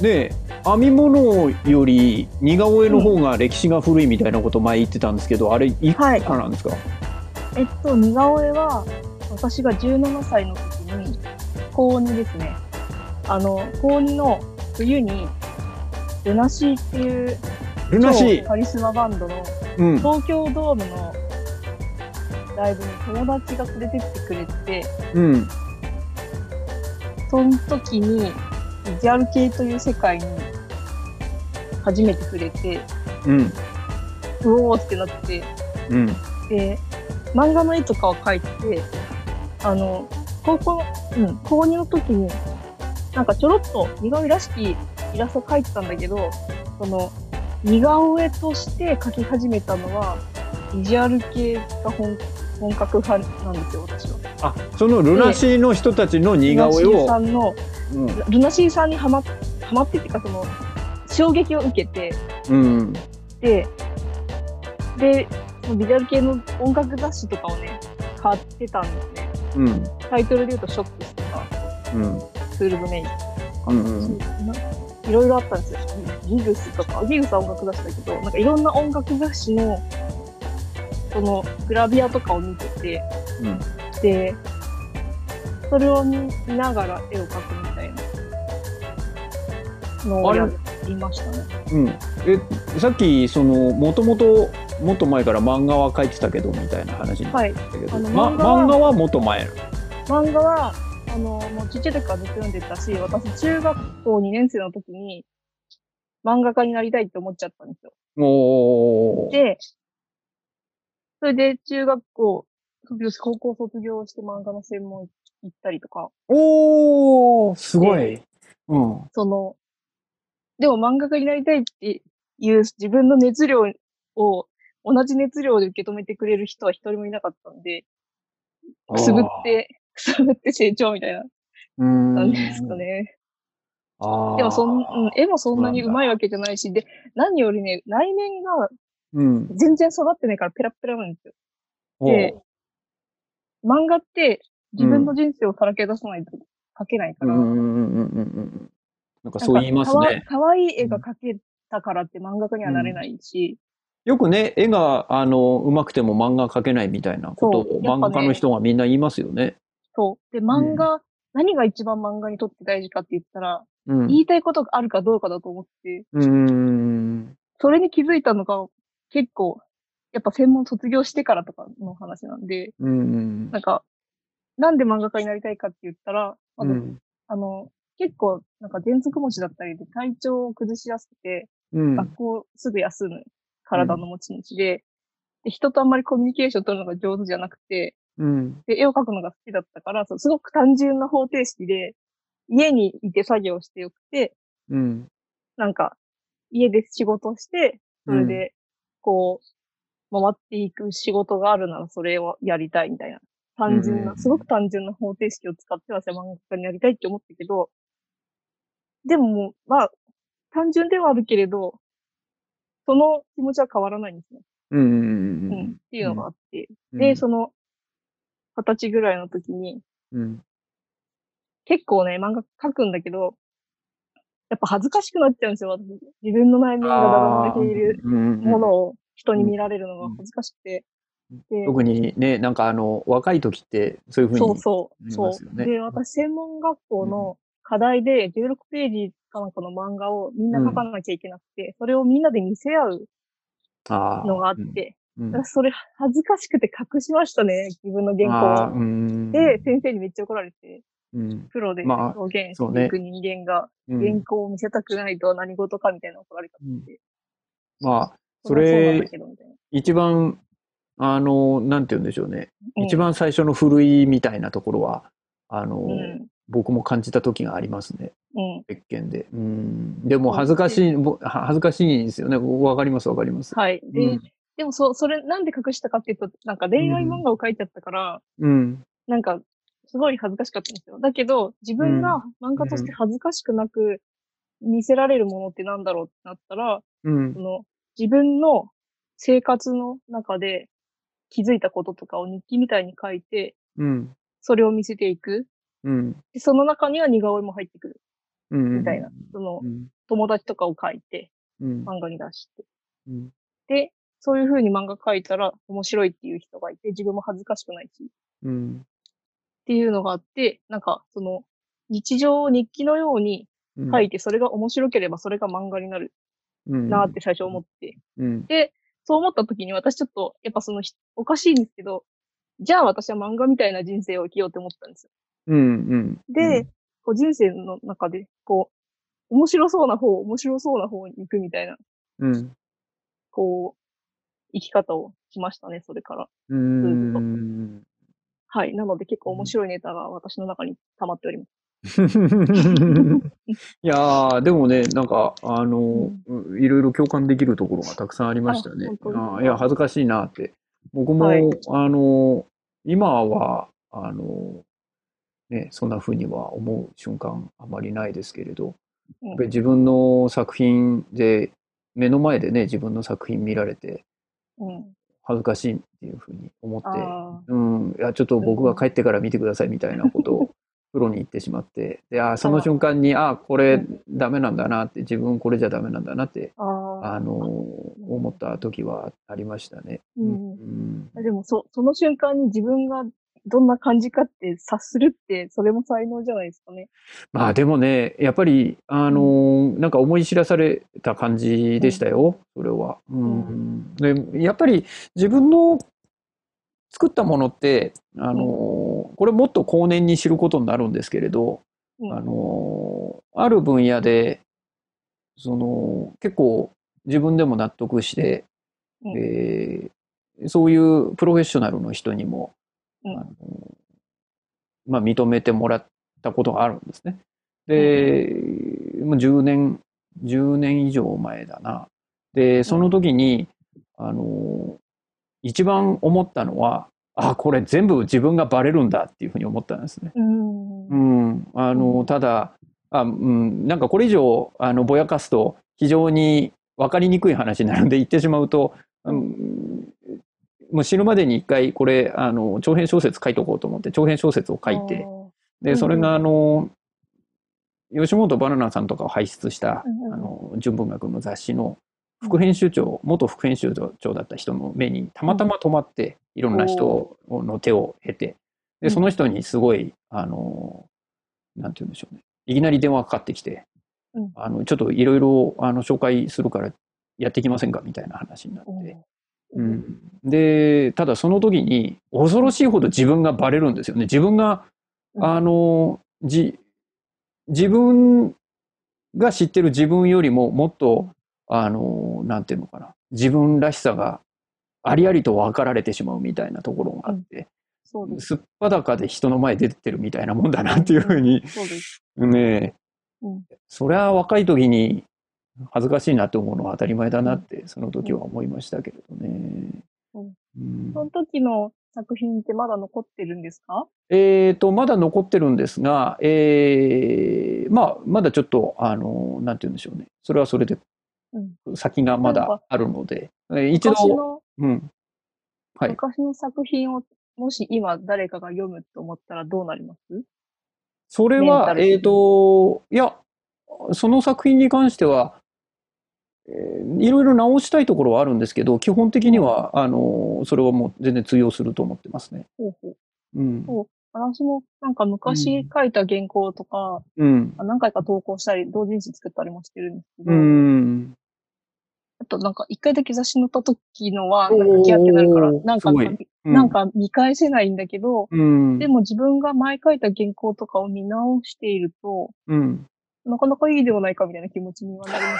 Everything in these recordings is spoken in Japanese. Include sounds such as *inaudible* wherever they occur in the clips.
ね編み物より似顔絵の方が歴史が古いみたいなこと前言ってたんですけど、あれいくつからなんですか、はい、えっと似顔絵は私が17歳の時に高2ですね。あの高2の冬にルナシーっていうルナシー。カリスマバンドの東京ドームのライブに友達が連れてってくれて、うん、その時にビジュアル系という世界に初めて触れて、うん、うおーってなって、うん、で漫画の絵とかを描いてあの高校、うん、高2の時になんかちょろっと似顔絵らしきイラスト描いてたんだけどその似顔絵として描き始めたのはビジュアル系が本本格派なんですよ私は。あそのルナシーの人たちの似顔絵を。ルナシーさんの、うん、ルナシーさんにはまはまってっていうかその衝撃を受けて、うん、ででビジュアル系の音楽雑誌とかをね買ってたんですね。うん、タイトルで言うと「ショックス」とか「うん、ツールドメイン」とか、うんうん、いろいろあったんですよ。ギグスとか、ギグスは音楽雑誌だけど、なんかいろんな音楽雑誌のそのグラビアとかを見てて、うん、で、それを見ながら絵を描くみたいなのをやりましたね。うん、えさっきそのもともともっと前から漫画は描いてたけどみたいな話になったけど、はい、ま、漫画はもっと前。漫画はあのもうちっちゃい時からずっと読んでたし私中学校2年生の時に漫画家になりたいって思っちゃったんですよ。おでそれで中学校卒業し、高校卒業して漫画の専門行ったりとか。おー、すごい。うん。その、でも漫画家になりたいっていう自分の熱量を同じ熱量で受け止めてくれる人は一人もいなかったんで、くすぶって、くすぶって成長みたいな感じですかね。あでもそん、うん、絵もそんなに上手いわけじゃないし、で、何よりね、内面がうん。全然育ってないからペラペラなんですよ。で、漫画って自分の人生をさらけ出さないと描けないから。うんうんうんうん。なんかそう言いますね。かわいい絵が描けたからって漫画家にはなれないし。よくね、絵が、あの、上手くても漫画描けないみたいなことを、ね、漫画家の人がみんな言いますよね。そう。で、漫画、うん、何が一番漫画にとって大事かって言ったら、うん、言いたいことがあるかどうかだと思って、うん。それに気づいたのが結構、やっぱ専門卒業してからとかの話なんで、うん、なんか、なんで漫画家になりたいかって言ったら、あの、うん、あの結構、なんか喘息持ちだったりで体調を崩しやすくて、うん、学校すぐ休む体の持ち主で、で、人とあんまりコミュニケーション取るのが上手じゃなくて、うん、で、絵を描くのが好きだったから、すごく単純な方程式で、家にいて作業してよくて、うん、なんか、家で仕事して、それでこう、回っていく仕事があるならそれをやりたいみたいな。単純な、すごく単純な方程式を使っては漫画家にやりたいって思ったけど、でもまあ、単純ではあるけれど、その気持ちは変わらないんですね。うん。うん。っていうのがあって。うん、で、その、二十歳ぐらいの時に、うん、結構ね、漫画描くんだけど、やっぱ恥ずかしくなっちゃうんですよ、私。自分の内面がだだ漏れているものを人に見られるのが恥ずかしくて。特にね、なんかあの、若い時ってそういうふうに、そうそう、そう。で、私、専門学校の課題で16ページかなんかの漫画をみんな書かなきゃいけなくて、うん、それをみんなで見せ合うのがあって、うん。うん、それ恥ずかしくて隠しましたね、自分の原稿を。で、先生にめっちゃ怒られて、うん、プロで表現していく人間が、原稿を見せたくないと何事かみたいな怒られたんで。うん、まあ、それ、一番、あの、なんて言うんでしょうね。うん、一番最初の古いみたいなところは、あの、僕も感じた時がありますね。別件で。うん。でも恥ずかしい、恥ずかしいんですよね。わかります、わかります。はい。で、でもそ、それなんで隠したかっていうと、なんか恋愛漫画を書いちゃったから、うん。なんかすごい恥ずかしかったんですよ。だけど、自分が漫画として恥ずかしくなく見せられるものってなんだろうってなったら、うん、その自分の生活の中で気づいたこととかを日記みたいに書いて、うん、それを見せていく。うん、でその中には似顔絵も入ってくる。みたいな。その、友達とかを描いて、漫画に出して。で、そういう風に漫画描いたら面白いっていう人がいて、自分も恥ずかしくないし。っていうのがあって、なんか、その、日常日記のように書いて、それが面白ければそれが漫画になるなって最初思って。で、そう思った時に私ちょっと、やっぱその、おかしいんですけど、じゃあ私は漫画みたいな人生を生きようって思ったんですよ。うんうん、で、こう人生の中で、こう、面白そうな方、面白そうな方に行くみたいな、うん、こう、生き方をしましたね、それから。うん。はい。なので結構面白いネタが私の中に溜まっております。*laughs* いやー、でもね、なんか、あの、うん、いろいろ共感できるところがたくさんありましたね。あいや、恥ずかしいなって。僕も、はい、あの、今は、あの、ね、そんな風には思う瞬間あまりないですけれど、やっぱり自分の作品で、目の前でね、自分の作品見られて、恥ずかしいっていうふうに思って、うん、いや、ちょっと僕が帰ってから見てくださいみたいなことをプロに言ってしまって、で、あその瞬間に、あこれダメなんだなって、自分これじゃダメなんだなって、あの、思った時はありましたね。うん。でも、そ、その瞬間に自分がどんな感じかって察するって、それも才能じゃないですかね。まあでもね、やっぱり、あのー、なんか思い知らされた感じでしたよ、うん、それは。うん。で、やっぱり自分の作ったものって、あのー、これもっと後年に知ることになるんですけれど、うん、あのー、ある分野で、その、結構自分でも納得して、うん、えー、そういうプロフェッショナルの人にも、あのまあ、認めてもらったことがあるんですね。で、もう10年、10年以上前だな。で、その時に、あの、一番思ったのは、あ、これ全部自分がバレるんだっていうふうに思ったんですね。うん。うん、あの、ただ、あ、うん、なんかこれ以上、あの、ぼやかすと、非常に分かりにくい話になるんで言ってしまうと、うん、もう死ぬまでに一回これあの長編小説書いとこうと思って長編小説を書いてでそれがあの、吉本バナナさんとかを輩出した、あの純文学の雑誌の副編集長、元副編集長だった人の目にたまたま止まって、いろんな人の手を経てでその人にすごいあのなんて言うんでしょうね。いきなり電話かかってきて、あのちょっといろいろ紹介するからやってきませんかみたいな話になって。うん、でただその時に恐ろしいほど自分がバレるんですよね。自分があのじ自分が知ってる自分よりももっとあのなんていうのかな。自分らしさがありありと分かられてしまうみたいなところがあって、うん、す。っぱだかで人の前出てるみたいなもんだなっていうふうに、うん、ね、うん、それは若い時に恥ずかしいなって思うのは当たり前だなってその時は思いましたけれどね。うん、その時の作品ってまだ残ってるんですか？えっ、と、まだ残ってるんですが、えー、まあ、まだちょっと、あの、なんて言うんでしょうね。それはそれで、先がまだあるので、うん、一度、うん。はい。昔の作品を、もし今誰かが読むと思ったらどうなります？それは、えっ、ー、と、いや、その作品に関しては、いろいろ直したいところはあるんですけど、基本的には、あの、それはもう全然通用すると思ってますね。ほうほう。うん。私もなんか昔書いた原稿とか、うん、何回か投稿したり、同人誌作ったりもしてるんですけど、うん、あとなんか一回だけ雑誌載った時のは、なんかギャってなるから、なんか、うん、なんか見返せないんだけど、でも自分が前書いた原稿とかを見直していると、なかなかいいではないかみたいな気持ちにはなりま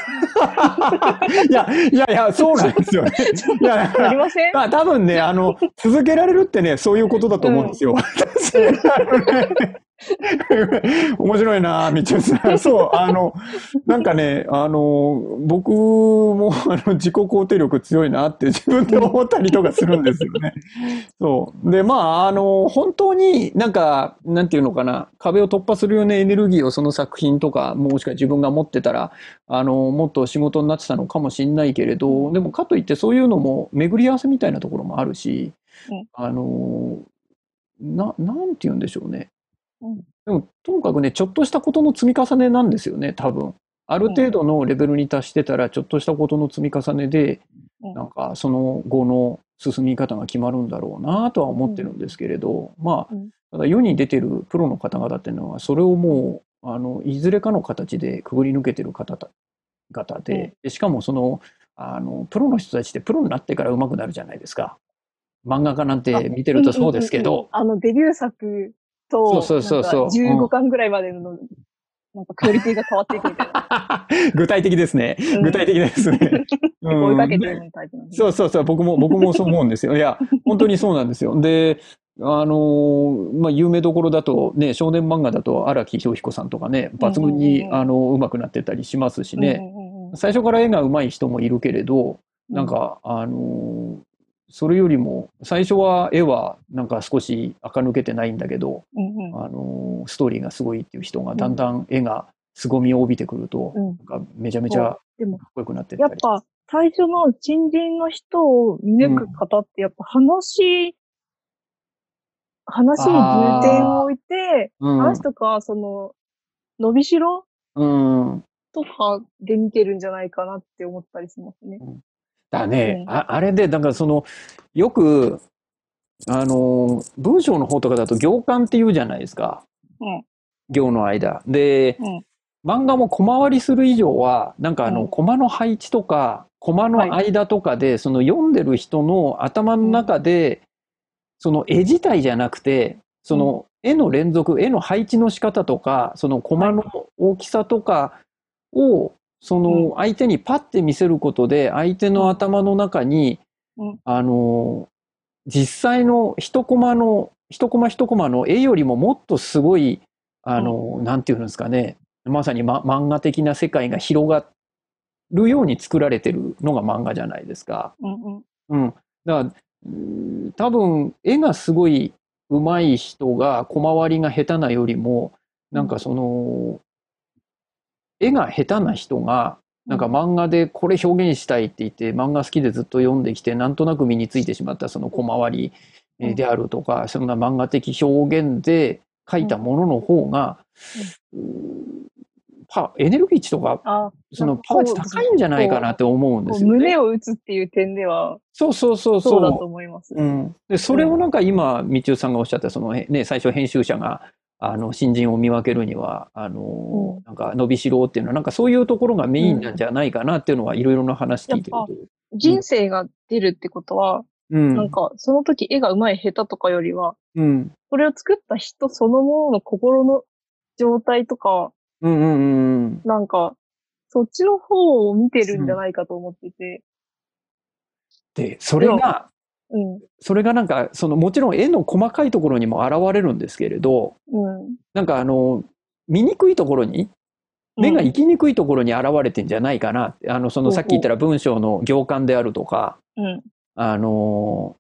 すね。*laughs* いや、いやいや、そうなんですよね。*laughs* いや、なりません？多分ね、あの、続けられるってね、そういうことだと思うんですよ。うん、*laughs* *laughs* 面白いな、みちさん。そう、あの、なんかね、あの、僕も、あの、自己肯定力強いなって自分で思ったりとかするんですよね。そう。で、まあ、あの、本当になんか、なんていうのかな、壁を突破するようなエネルギーをその作品とか、もしくは自分が持ってたら、あの、もっと仕事になってたのかもしれないけれど、でもかといってそういうのも巡り合わせみたいなところもあるし、あの、な、なんて言うんでしょうね。でも、ともかくね、ちょっとしたことの積み重ねなんですよね、多分。ある程度のレベルに達してたら、ちょっとしたことの積み重ねで、なんか、その後の進み方が決まるんだろうなとは思ってるんですけれど、まあ、ただ世に出てるプロの方々っていうのは、それをもう、あの、いずれかの形でくぐり抜けてる方々で、でしかもその、あの、プロの人たちってプロになってから上手くなるじゃないですか。漫画家なんて見てるとそうですけど。あの、デビュー作と、そうそうそうそう。15巻ぐらいまでの、なんかクオリティが変わっていくみたいな。*laughs* 具体的ですね。具体的ですね。*laughs* 追いかけてるタイプなんで。そうそうそう、僕も、僕もそう思うんですよ。いや、*laughs* 本当にそうなんですよ。で、あのー、まあ、有名どころだと、ね、少年漫画だと荒木翔彦さんとかね、抜群に、あの、上手くなってたりしますしね。最初から絵が上手い人もいるけれど、なんか、あのー、それよりも、最初は絵はなんか少し垢抜けてないんだけど、あのー、ストーリーがすごいっていう人が、だんだん絵が凄みを帯びてくると、なんかめちゃめちゃかっこよくなって。やっぱ、最初の新人の人を見抜く方って、やっぱ話話に重点を置いて、うん、話とか、その、伸びしろ、うん、とかで見てるんじゃないかなって思ったりしますね。だね、うん、ああれで、だからその、よく、あの、文章の方とかだと行間って言うじゃないですか。うん、行の間。で、うん、漫画も小回りする以上は、なんかあの、コマの配置とか、コマの間とかで、はい、その読んでる人の頭の中で、その絵自体じゃなくて、その絵の連続、絵の配置の仕方とか、そのコマの大きさとかを、その相手にパッて見せることで、相手の頭の中に、あの、実際の一コマの、一コマ一コマの絵よりももっとすごい、あの、なんていうんですかね、まさに、ま、漫画的な世界が広がるように作られてるのが漫画じゃないですか。うん、うん、だから多分絵がすごい上手い人が小回りが下手なよりもなんかその絵が下手な人がなんか漫画でこれ表現したいって言って漫画好きでずっと読んできてなんとなく身についてしまったその小回りであるとかそんな漫画的表現で書いたものの方がパエネルギー値とか、そのパワー値高いんじゃないかなって思うんですよね。胸を打つっていう点では、そうそうそうそう。だと思います。うん。で、それをなんか今、道夫さんがおっしゃった、そのね、最初編集者が、あの、新人を見分けるには、あの、うん、なんか伸びしろっていうのは、なんかそういうところがメインなんじゃないかなっていうのは、いろいろな話聞いてると。人生が出るってことは、うん、なんか、その時絵が上手い下手とかよりは、うん、それを作った人そのものの心の状態とか、うんうんうん。なんか、そっちの方を見てるんじゃないかと思ってて。で、それが、うん、それがなんか、そのもちろん絵の細かいところにも現れるんですけれど、うん、なんかあの、見にくいところに、目が行きにくいところに現れてんじゃないかな。うん、あの、そのさっき言ったら文章の行間であるとか、うん、あの、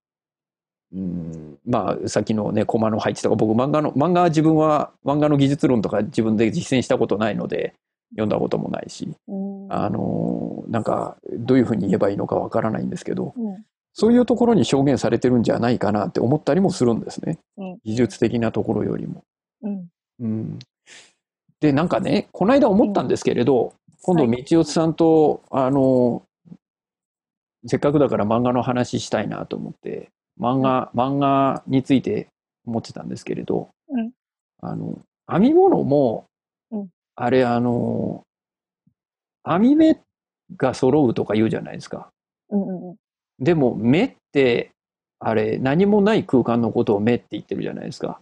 うん、まあ、さっきのね、コマの配置とか、僕漫画の、漫画は自分は漫画の技術論とか自分で実践したことないので、読んだこともないし、うん、あの、なんか、どういうふうに言えばいいのかわからないんですけど、うん、そういうところに表現されてるんじゃないかなって思ったりもするんですね。うん、技術的なところよりも。うん。で、なんかね、この間思ったんですけれど、今度、道夫さんと、はい、あの、せっかくだから漫画の話したいなと思って、漫画、漫画について思ってたんですけれど、うん、あの、編み物も、うん、あれ、あの、編み目が揃うとか言うじゃないですか。うんうんうん、でも、目って、あれ、何もない空間のことを目って言ってるじゃないですか。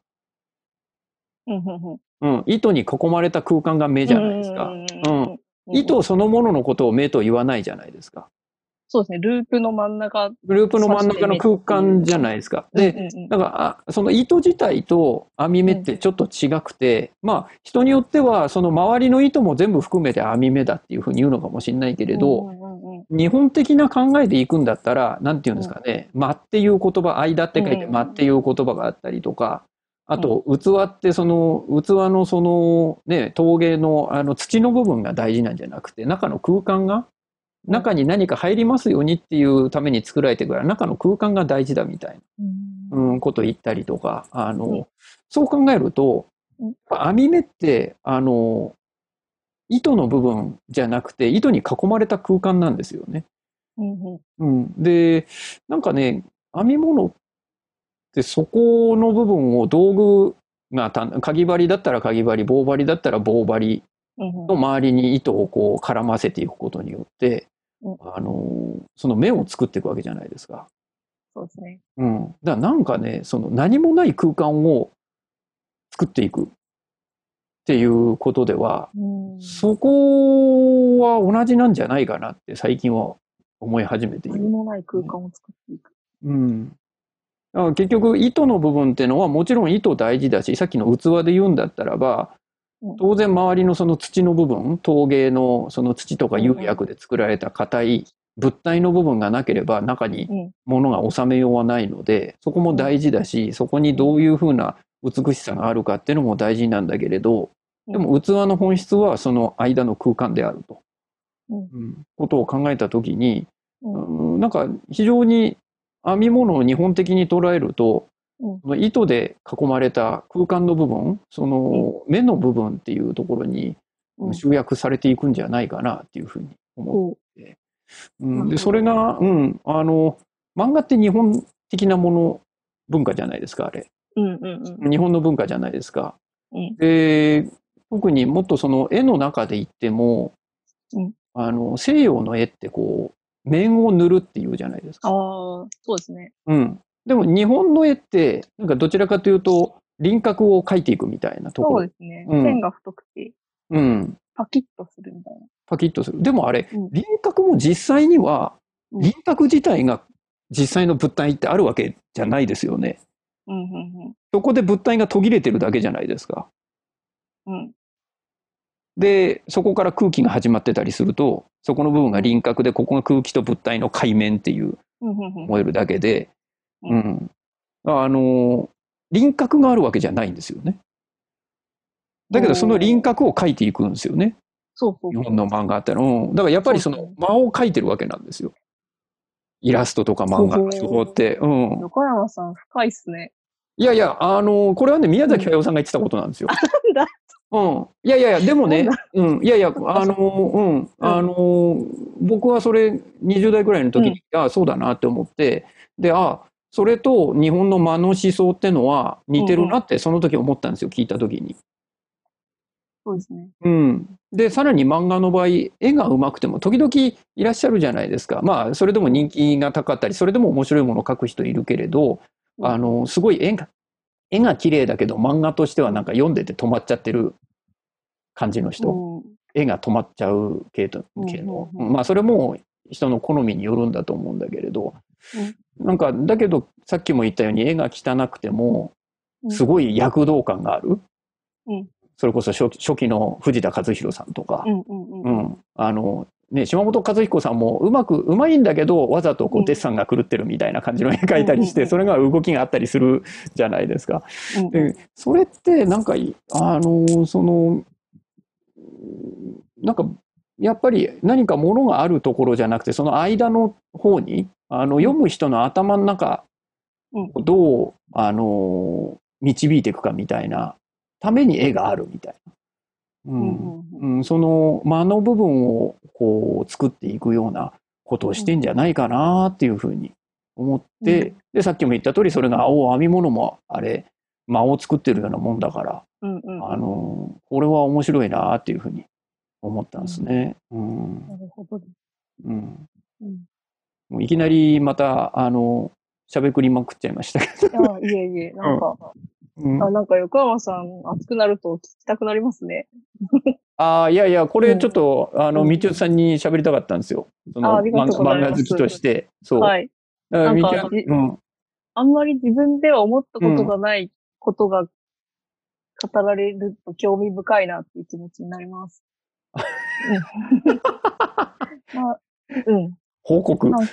うん、糸に囲まれた空間が目じゃないですか。うん。糸そのもののことを目と言わないじゃないですか。そうですね、ループの真ん中。ループの真ん中の空間じゃないですか。で、だから、その糸自体と編み目ってちょっと違くて、うん、まあ、人によっては、その周りの糸も全部含めて編み目だっていうふうに言うのかもしれないけれど、日本的な考えでいくんだったら、なんて言うんですかね、間っていう言葉、間って書いて間っていう言葉があったりとか、あと、器ってその、器のその、ね、陶芸のあの土の部分が大事なんじゃなくて、中の空間が中に何か入りますようにっていうために作られてから中の空間が大事だみたいな、うん、ことを言ったりとか、あの、そう考えると、編み目って、あの、糸の部分じゃなくて、糸に囲まれた空間なんですよね。うん、うん、で、なんかね、編み物ってそこの部分を道具がた、かぎ針だったらかぎ針、棒針だったら棒針の周りに糸をこう絡ませていくことによって、うん、あの、その目を作っていくわけじゃないですか。そうですね。うん。だからなんかね、その何もない空間を作っていくっていうことでは、うん、そこは同じなんじゃないかなって最近は思い始めている。何もない空間を作っていく。うん。結局、糸の部分っていうのはもちろん糸大事だし、さっきの器で言うんだったらば、当然周りのその土の部分、陶芸のその土とか釉薬で作られた硬い物体の部分がなければ中に物が収めようはないので、そこも大事だし、そこにどういうふうな美しさがあるかっていうのも大事なんだけれど、でも器の本質はその間の空間であると、うん、ことを考えた時に、うん、なんか非常に編み物を日本的に捉えると、うん、糸で囲まれた空間の部分その目の部分っていうところに集約されていくんじゃないかなっていうふうに思って、う。ん、でそれが、うん、あの漫画って日本的なもの文化じゃないですかあれ、うんうんうん、日本の文化じゃないですか。うん、で特にもっとその絵の中で言っても、うん、あの西洋の絵ってこう面を塗るっていうじゃないですか。ああ、そうですね。うん。でも日本の絵って、なんかどちらかというと、輪郭を描いていくみたいなところ。そうですね。うん、線が太くて。うん。パキッとするみたいな。パキッとする。でもあれ、うん、輪郭も実際には、輪郭自体が実際の物体ってあるわけじゃないですよね。うんうんうん、そこで物体が途切れてるだけじゃないですか。うん、で、そこから空気が始まってたりすると、そこの部分が輪郭で、ここが空気と物体の海面っていう、思えるだけで、うん。あの、輪郭があるわけじゃないんですよね。だけど、その輪郭を描いていくんですよね。そうそう日本の漫画っての。だからやっぱりその間を描いてるわけなんですよ。イラストとか漫画の手法って。うん。横山さん、深いっすね。いやいや、あの、これはね、宮崎駿さんが言ってたことなんですよ。なんだうん。いやいやいや、でもね、うん。いやいや、*laughs* あの、うん。あの、僕はそれ20代ぐらいの時に、うん、ああ、そうだなって思って、で、ああ、それと日本の間の思想ってのは似てるなってその時思ったんですよ、聞いた時に。そうですね。うん。で、さらに漫画の場合、絵が上手くても時々いらっしゃるじゃないですか。まあ、それでも人気が高かったり、それでも面白いものを描く人いるけれど、あの、すごい絵が絵が綺麗だけど漫画としてはなんか読んでて止まっちゃってる感じの人、うん、絵が止まっちゃう系統系の、まあそれも人の好みによるんだと思うんだけれど、うん、なんかだけどさっきも言ったように絵が汚くてもすごい躍動感がある、うん、それこそ初期の藤田和弘さんとか、うん。あのね、島本和彦さんもうまくうまいんだけどわざとこうデッサンが狂ってるみたいな感じの絵描いたりして、それが動きがあったりするじゃないですか。でそれってなんかあのそのなんかやっぱり何かものがあるところじゃなくてその間の方にあの読む人の頭の中どうあの導いていくかみたいなために絵があるみたいな。うん。うん、その間の部分をこう作っていくようなことをしてんじゃないかなっていうふうに思って、うん、でさっきも言った通りそれが青編み物もあれ間を作ってるようなもんだから、うんうん、あのこれは面白いなっていうふうに思ったんですね。うん、なるほど、うん、もういきなりまたあのしゃべくりまくっちゃいましたけど。いえいえ、なんか、うん、あなんか横山さん熱くなると聞きたくなりますね。ああ、いやいや、これちょっと、うん、あの、みちおさんに喋りたかったんですよ。その漫画好きとして。そう。はい。なんか、うん、あんまり自分では思ったことがないことが語られると興味深いなっていう気持ちになります。*laughs* まあ、うん。報告 *laughs* なんて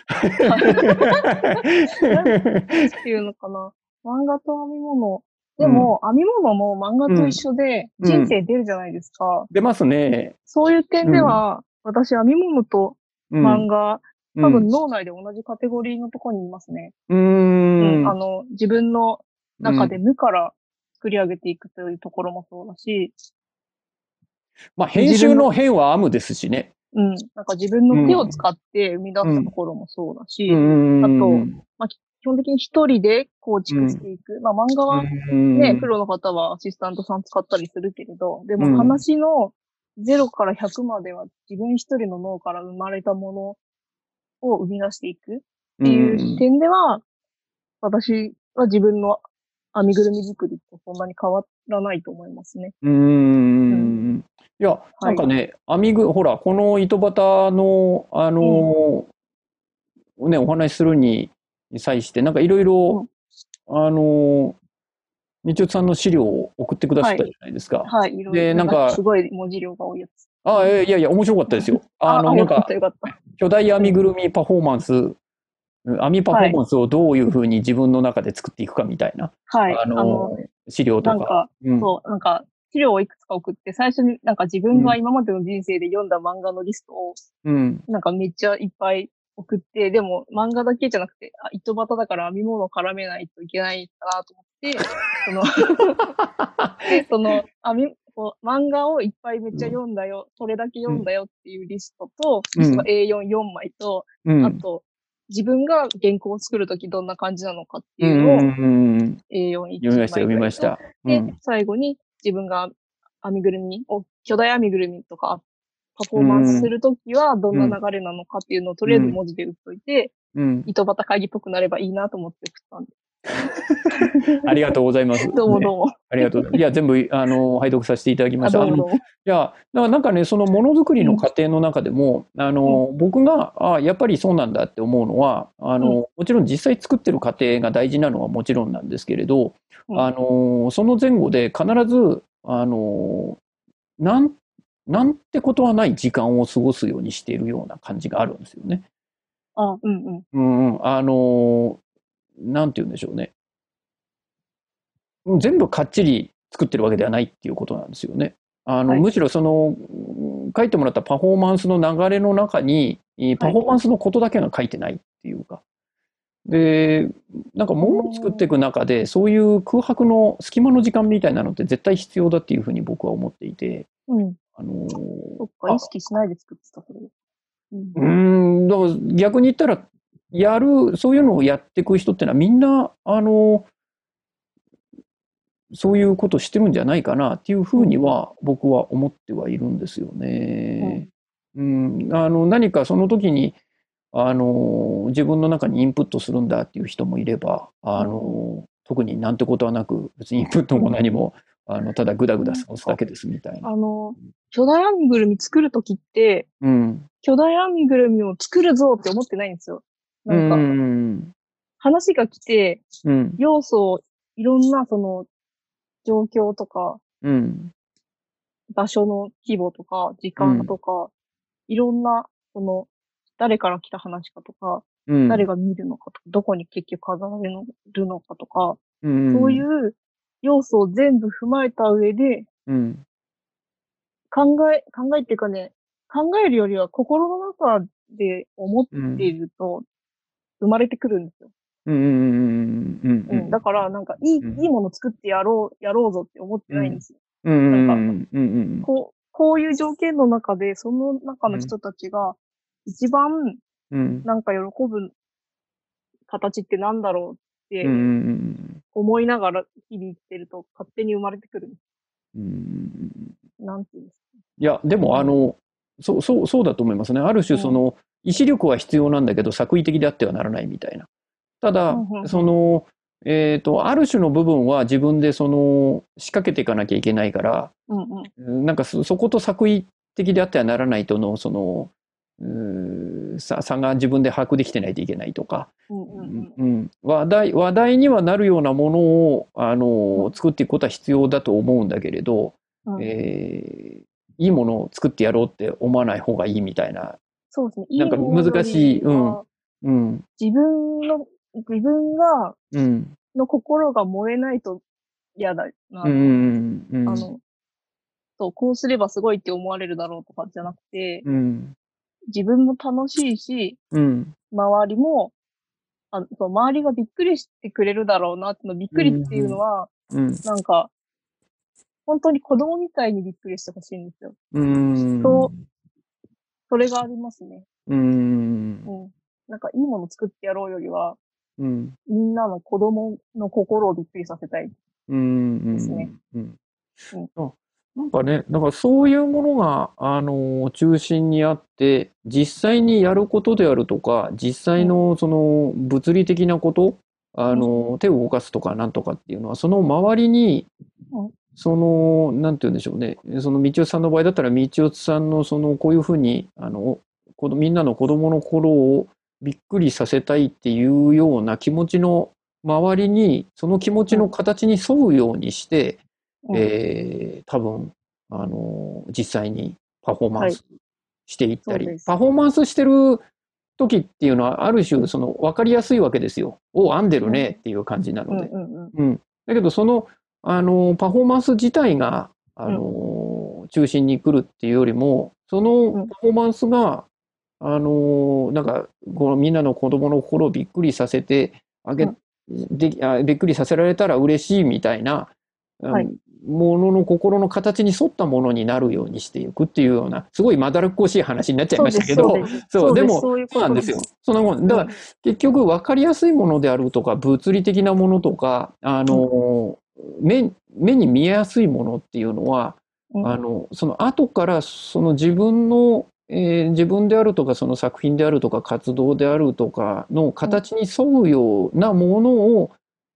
いうのかな。漫画と編み物でも、編み物も漫画と一緒で人生出るじゃないですか。出ますね。そういう点では、私編み物と漫画、多分脳内で同じカテゴリーのところにいますね。うん,、あの、自分の中で無から作り上げていくというところもそうだし。まあ、編集の編は編むですしね。うん。なんか自分の手を使って生み出すところもそうだし、うん、あと、まあ、基本的に一人で構築していく。うん、まあ、漫画はね、プロの方はアシスタントさん使ったりするけれど、でも話の0から100までは自分一人の脳から生まれたものを生み出していくっていう点では、私は自分の編みぐるみ作りとそんなに変わらないと思いますね。うん。いや、なんかね、編みぐ、ほら、この糸端の、あの、うん、ね、お話しするに際して、なんかいろいろ、あの、みちおさんの資料を送ってくださったじゃないですか。はい、はい、で、なんか、すごい文字量が多いやつ。ああ、いやいや、面白かったですよ。あの、なんか、巨大編みぐるみパフォーマンス編みパフォーマンスをどういうふうに自分の中で作っていくかみたいな、はい、あの資料とか。なんか、うん、そう、なんか、資料をいくつか送って、最初になんか自分が今までの人生で読んだ漫画のリストを、うん、なんかめっちゃいっぱい送って、でも漫画だけじゃなくて、あ、糸端だから編み物を絡めないといけないかなと思って、*laughs* そので、その、編み、こう漫画をいっぱいめっちゃ読んだよ、それだけ読んだよっていうリストと、うん、A44 枚と、うん、あと、自分が原稿を作るときどんな感じなのかっていうのを A4 一読みました、読みました。で、最後に自分が編みぐるみを、巨大編みぐるみとかパフォーマンスするときはどんな流れなのかっていうのをとりあえず文字で打っといて、うん、糸端会議っぽくなればいいなと思って送ったんで。*laughs* ありがとうございます。*laughs* どうもどうも。ね、ありがとう。いや、全部、あの、拝読させていただきました。いや、だからなんかね、そのものづくりの過程の中でも、うん、あの、僕が、あやっぱりそうなんだって思うのは、あの、うん、もちろん実際作ってる過程が大事なのはもちろんなんですけれど、うん、あの、その前後で必ず、あの、なん、なんてことはない時間を過ごすようにしているような感じがあるんですよね。あ、うんうん。うん、あの、なんて言うんでしょうね。全部かっちり作ってるわけではないっていうことなんですよね。あの、はい、むしろその、書いてもらったパフォーマンスの流れの中に、パフォーマンスのことだけが書いてないっていうか。で、なんか物を作っていく中で、そういう空白の隙間の時間みたいなのって絶対必要だっていうふうに僕は思っていて。うん。あのー、そっか、意識しないで作ってた、それ。うん、ん、だから逆に言ったら、やる、そういうのをやっていく人ってのはみんな、あのー、そういうことしてるんじゃないかなっていうふうには僕は思ってはいるんですよね。うん、うん、あの何かその時にあの自分の中にインプットするんだっていう人もいればあの特になんてことはなく別にインプットも何もあのただグダグダ過ごすだけですみたいな。あの巨大編みぐるみ作る時って、うん、巨大編みぐるみを作るぞって思ってないんですよ。なんか、うん、話が来て、うん、要素をいろんなその状況とか、うん。場所の規模とか、時間とか、うん、いろんな、その、誰から来た話かとか、うん、誰が見るのかとか、どこに結局飾られるのかとか、うん、そういう要素を全部踏まえた上で、うん、考え、考えっていうかね、考えるよりは心の中で思っていると、生まれてくるんですよ。うんうんうん。だから、なんか、いい、いいもの作ってやろう、やろうぞって思ってないんですよ。なんか、こう、こういう条件の中で、その中の人たちが、一番、なんか喜ぶ形ってなんだろうって、思いながら日々生きてると、勝手に生まれてくる。うん。なんていうんですか。いや、でも、あの、そう、そう、そうだと思いますね。ある種、その、意志力は必要なんだけど、作為的であってはならないみたいな。ただ、その、えっ、ー、と、ある種の部分は自分でその仕掛けていかなきゃいけないから、うんうん、なんかそこと作為的であってはならないとの、その、う差差が自分で把握できてないといけないとか、うん話題話題にはなるようなものをあの作っていくことは必要だと思うんだけれど、うん、えー、いいものを作ってやろうって思わない方がいいみたいな。そうですね。なんか難しい、うん、うん、自分の自分が、うん、の心が燃えないと嫌だな、うん、あの、そう、こうすればすごいって思われるだろうとかじゃなくて、うん、自分も楽しいし、うん、周りも、あそう周りがびっくりしてくれるだろうなっての、びっくりっていうのは、うん。なんか、本当に子供みたいにびっくりしてほしいんですよ。うん。そう、それがありますね。うん。うん。なんかいいもの作ってやろうよりは、うん。みんなの子供の心をびっくりさせたいですね。うん。うん。うんなんかね、だからそういうものが、あの、中心にあって、実際にやることであるとか、実際のその物理的なこと、あの、手を動かすとかなんとかっていうのは、その周りに、その、なんて言うんでしょうね、その道夫さんの場合だったら、道夫さんのその、こういうふうに、あの、みんなの子供の頃をびっくりさせたいっていうような気持ちの周りに、その気持ちの形に沿うようにして、えー、多分、あの、実際にパフォーマンスしていったり、はい、パフォーマンスしてる時っていうのは、ある種、その、わかりやすいわけですよ。お編んでるねっていう感じなので。うん。だけど、その、あの、パフォーマンス自体が、あの、うん、中心に来るっていうよりも、そのパフォーマンスが、あの、なんか、このみんなの子供の心をびっくりさせてあげ、うん、であびっくりさせられたら嬉しいみたいな、はい、ものの心の形に沿ったものになるようにしていくっていうような、すごいまだらっこしい話になっちゃいましたけど、そうでも、そうなんですよ。そのもん、だから、結局分かりやすいものであるとか、物理的なものとか、あの、目、目に見えやすいものっていうのは、あの、その後からその自分のえー、自分であるとかその作品であるとか活動であるとかの形に沿うようなものを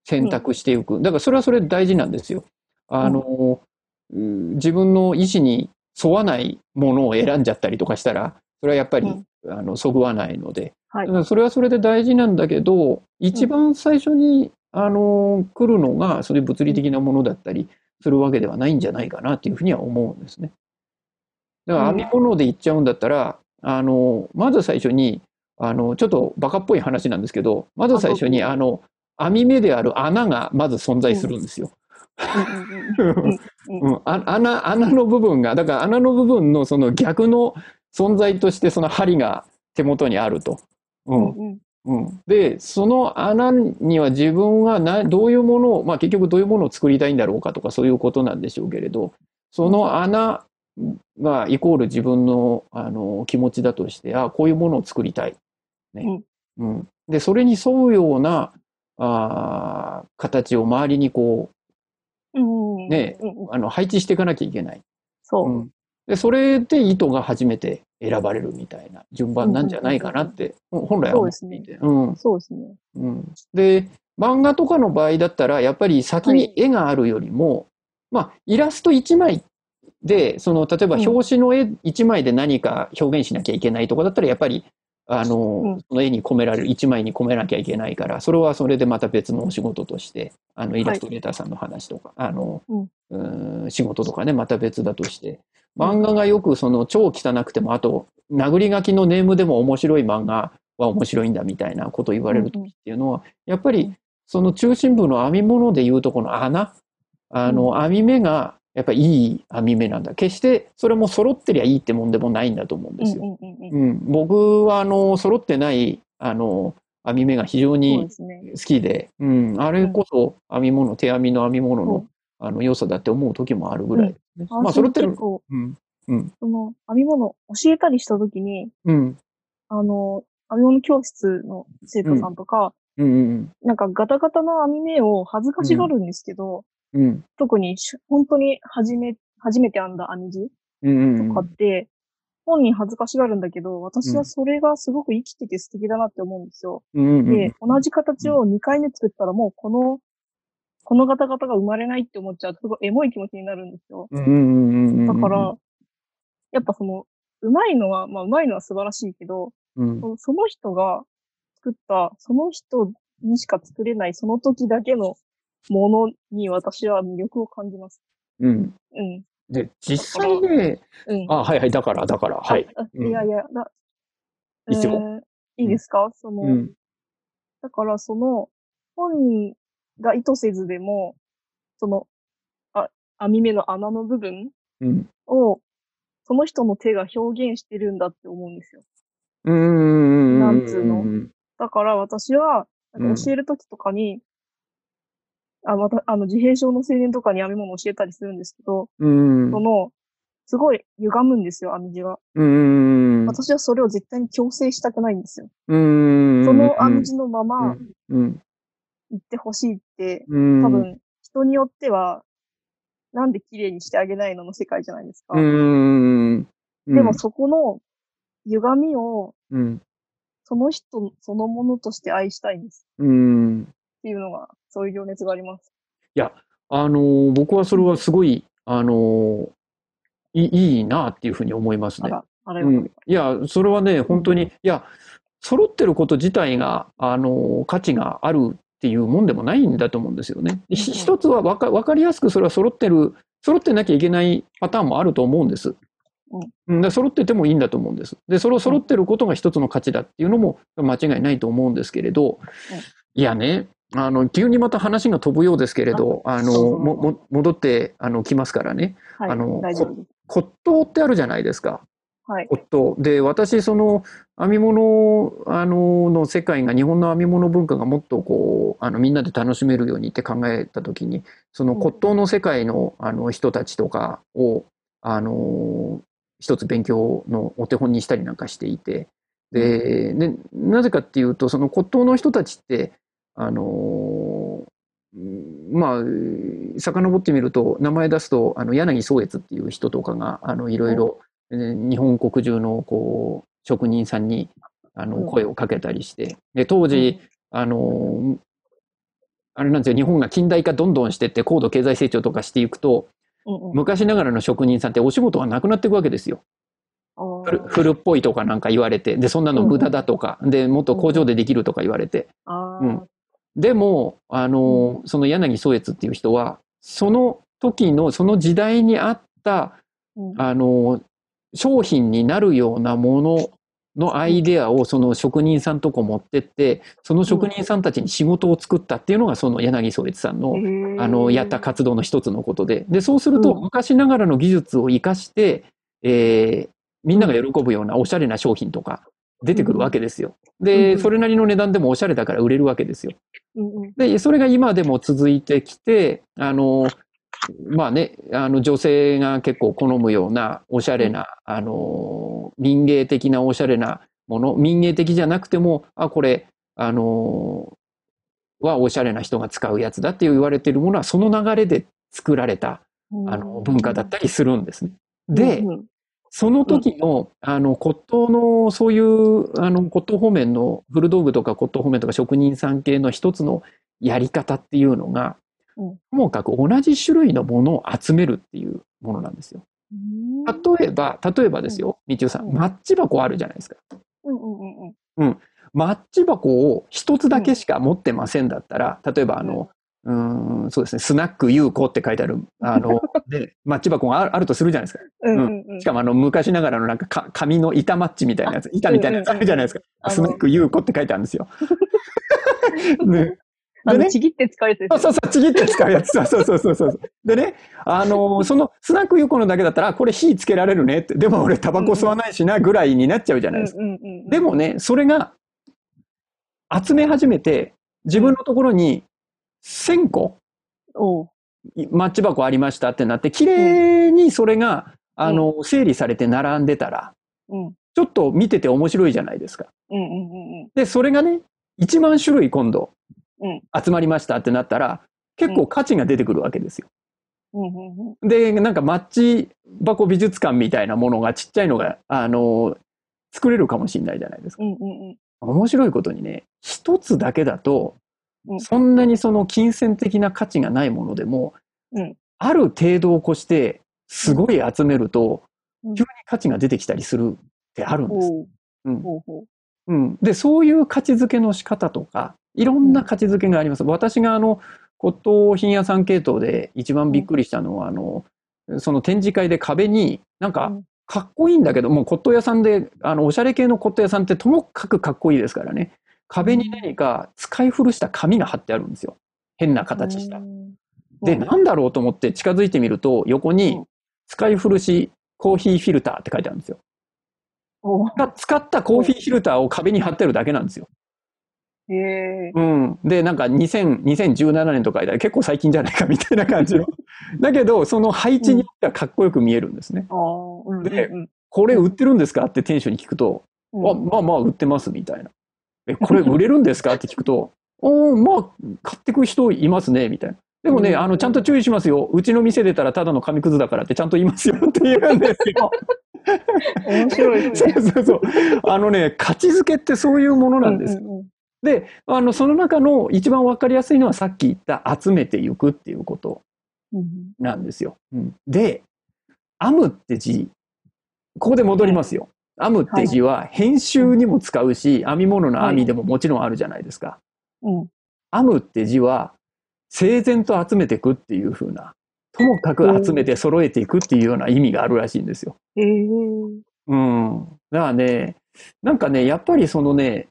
選択していく。だからそれはそれ大事なんですよ。あの、うん、自分の意思に沿わないものを選んじゃったりとかしたら、それはやっぱり、うん、あの、そぐわないので、はい、それはそれで大事なんだけど、一番最初に、あの、来るのが、そういう物理的なものだったりするわけではないんじゃないかなっていうふうには思うんですね。だから編み物で言っちゃうんだったら、あの、まず最初に、あの、ちょっとバカっぽい話なんですけど、まず最初に、あの、編み目である穴がまず存在するんですよ。穴、穴の部分が、だから穴の部分のその逆の存在としてその針が手元にあると。うん。うん、で、その穴には自分がなどういうものを、まあ結局どういうものを作りたいんだろうかとかそういうことなんでしょうけれど、その穴がイコール自分のあの気持ちだとして、あこういうものを作りたい。ね。うん。で、それに沿うようなあ形を周りにこう、ね、あの、配置していかなきゃいけない。そう。うん、で、それで糸が初めて選ばれるみたいな順番なんじゃないかなって、本来は思っていて。そうですね。うん。で、漫画とかの場合だったら、やっぱり先に絵があるよりも、はい、まあ、イラスト1枚で、その、例えば表紙の絵1枚で何か表現しなきゃいけないとかだったら、やっぱりあの、その絵に込められる、一枚に込めなきゃいけないから、それはそれでまた別のお仕事として、あの、イラストレーターさんの話とか、はい、あの、うん、仕事とかね、また別だとして、漫画がよくその超汚くても、あと、殴り書きのネームでも面白い漫画は面白いんだみたいなことを言われる時っていうのは、やっぱりその中心部の編み物でいうとこの穴、あの、編み目がやっぱりいい編み目なんだ。決してそれも揃ってりゃいいってもんでもないんだと思うんですよ。うん、僕はあの揃ってないあの編み目が非常に好きで、ね、うん、あれこそ編み物、手編みの編み物の,、あの良さだって思う時もあるぐらい、ね、まあ揃ってる。うん。うん、その編み物教えたりした時に、うん、あの編み物教室の生徒さんとか、うん。うんうん、なんかガタガタの編み目を恥ずかしがるんですけど、うん、特に本当に初め、初めて編んだ編み地とかって、本人恥ずかしがるんだけど、私はそれがすごく生きてて素敵だなって思うんですよ。うんうん、で、同じ形を2回目作ったらもうこの、このガタガタが生まれないって思っちゃう。とすごいエモい気持ちになるんですよ。だから、やっぱその、うまいのは、まあうまいのは素晴らしいけど、うん、その人が作った、その人にしか作れないその時だけのものに私は魅力を感じます。うん。うん。で、実際ね、うん、あ、はいはい、だから、だから、はい。いやいや、だ、いつも、えー、いいですか、うん、その、うん、だからその、本人が意図せずでも、その、あ、網目の穴の部分を、その人の手が表現してるんだって思うんですよ。うん。なんつうの？だから私は、教えるときとかに、あ、また、あの、自閉症の青年とかに編み物を教えたりするんですけど、うん。その、すごい歪むんですよ、編み地が。うん。私はそれを絶対に強制したくないんですよ。うん。その編み地のまま、うん。行ってほしいって、多分、人によっては、なんで綺麗にしてあげないのの世界じゃないですか。うん。でもそこの歪みを、うん、その人そのものとして愛したいんです。うん。っていうのが、そういう情熱があります。いや、あのー、僕はそれはすごい、あのー、いいいなっていうふうに思いますね。うん、いや、それはね、本当に、いや、揃ってること自体が、あの、価値があるっていうもんでもないんだと思うんですよね。一つは分か分かりやすくそれは揃ってる、揃ってなきゃいけないパターンもあると思うんです。うん、で揃っててもいいんだと思うんです。で、それを揃ってることが一つの価値だっていうのも間違いないと思うんですけれど、いやね、あの、急にまた話が飛ぶようですけれど、あの、も、も、戻って、あの、来ますからね。はい、あの、骨董ってあるじゃないですか。はい。骨董。で、私、その、編み物、あの、の世界が、日本の編み物文化がもっとこう、あの、みんなで楽しめるようにって考えたときに、その骨董の世界の、あの、人たちとかを、あの、一つ勉強のお手本にしたりなんかしていて、で、でなぜかっていうと、その骨董の人たちって、あのまあ、遡ってみると、名前出すと、あの、柳宗悦っていう人とかが、あの、いろいろ、日本国中の、こう、職人さんに、あの、声をかけたりして、で、当時、あの、あれなんですよ、日本が近代化どんどんしてって、高度経済成長とかしていくと、昔ながらの職人さんってお仕事がなくなっていくわけですよ。古っぽいとかなんか言われて、で、そんなの無駄だとか、で、もっと工場でできるとか言われて。うん、でも、あの、その柳宗悦っていう人は、その時の、その時代にあった、あの、商品になるようなもののアイデアをその職人さんとこ持ってって、その職人さんたちに仕事を作ったっていうのがその柳宗悦さんの、あの、やった活動の一つのことで。で、そうすると昔ながらの技術を活かして、えー、みんなが喜ぶようなおしゃれな商品とか出てくるわけですよ。で、それなりの値段でもおしゃれだから売れるわけですよ。で、それが今でも続いてきて、あの、まあね、あの女性が結構好むようなおしゃれな、あの、民芸的なおしゃれなもの、民芸的じゃなくても、あ、これ、あの、はおしゃれな人が使うやつだって言われてるものは、その流れで作られた、あの、文化だったりするんですね。で、その時の、あの、骨董の、そういう、あの、骨董方面の古道具とか骨董方面とか職人さん系の一つのやり方っていうのが、ともかく同じ種類のものを集めるっていうものなんですよ。例えば、例えばですよ、みちゅうさん、マッチ箱あるじゃないですか。うん。マッチ箱を一つだけしか持ってませんだったら、例えばあの、うん、そうですね、スナック優子って書いてある、あの、*laughs* で、マッチ箱があるとするじゃないですか。うんしかもあの、昔ながらのなんかか、紙の板マッチみたいなやつ、板みたいなやつあるじゃないですか。スナック優子って書いてあるんですよ。*laughs* *laughs* ね、あの、ちぎって使うやつです、そうそうそう、ちぎって使うやつ。そうそうそうそう。でね、あのー、そのスナックユコのだけだったら、これ火つけられるねって。でも俺タバコ吸わないしな、ぐらいになっちゃうじゃないですか。でもね、それが、集め始めて、自分のところに1000個、マッチ箱ありましたってなって、綺麗にそれが、あの、整理されて並んでたら、ちょっと見てて面白いじゃないですか。で、それがね、1万種類今度、集まりましたってなったら、結構価値が出てくるわけですよ。で、なんかマッチ箱美術館みたいなものがちっちゃいのが、あの、作れるかもしれないじゃないですか。面白いことにね、一つだけだと、そんなにその金銭的な価値がないものでも、ある程度を越して、すごい集めると、急に価値が出てきたりするってあるんです。う。ん、で、そういう価値づけの仕方とか、いろんな価値づけがあります。私があの、骨董品屋さん系統で一番びっくりしたのは、あの、その展示会で壁に、なんか、かっこいいんだけど、もう骨董屋さんで、あの、おしゃれ系の骨董屋さんってともかくかっこいいですからね。壁に何か使い古した紙が貼ってあるんですよ。変な形した。で、なんだろうと思って近づいてみると、横に、使い古しコーヒーフィルターって書いてあるんですよ。使ったコーヒーフィルターを壁に貼ってるだけなんですよ。へうん。で、なんか2000 2017年とか間結構最近じゃないかみたいな感じの。*laughs* だけど、その配置によってはかっこよく見えるんですね。うん、で、これ売ってるんですかって店主に聞くと、うん、あ、まあまあ売ってますみたいな。え、これ売れるんですか？って聞くと、おまあ、買ってく人いますね、みたいな。でもね、あの、ちゃんと注意しますよ。うちの店出たらただの紙くずだからってちゃんと言いますよって言うんですよ。面白いね。そうそうそう。あのね、価値づけってそういうものなんです。うんうんうん、で、あの、その中の一番わかりやすいのはさっき言った集めていくっていうことなんですよ。うん、で、編むって字、ここで戻りますよ。編むって字は編集にも使うし、編み物の編みでももちろんあるじゃないですか。うん、編むって字は整然と集めていくっていう風な、ともかく集めて揃えていくっていうような意味があるらしいんですよ。えー、うん。だからね、なんかね、やっぱりそのね、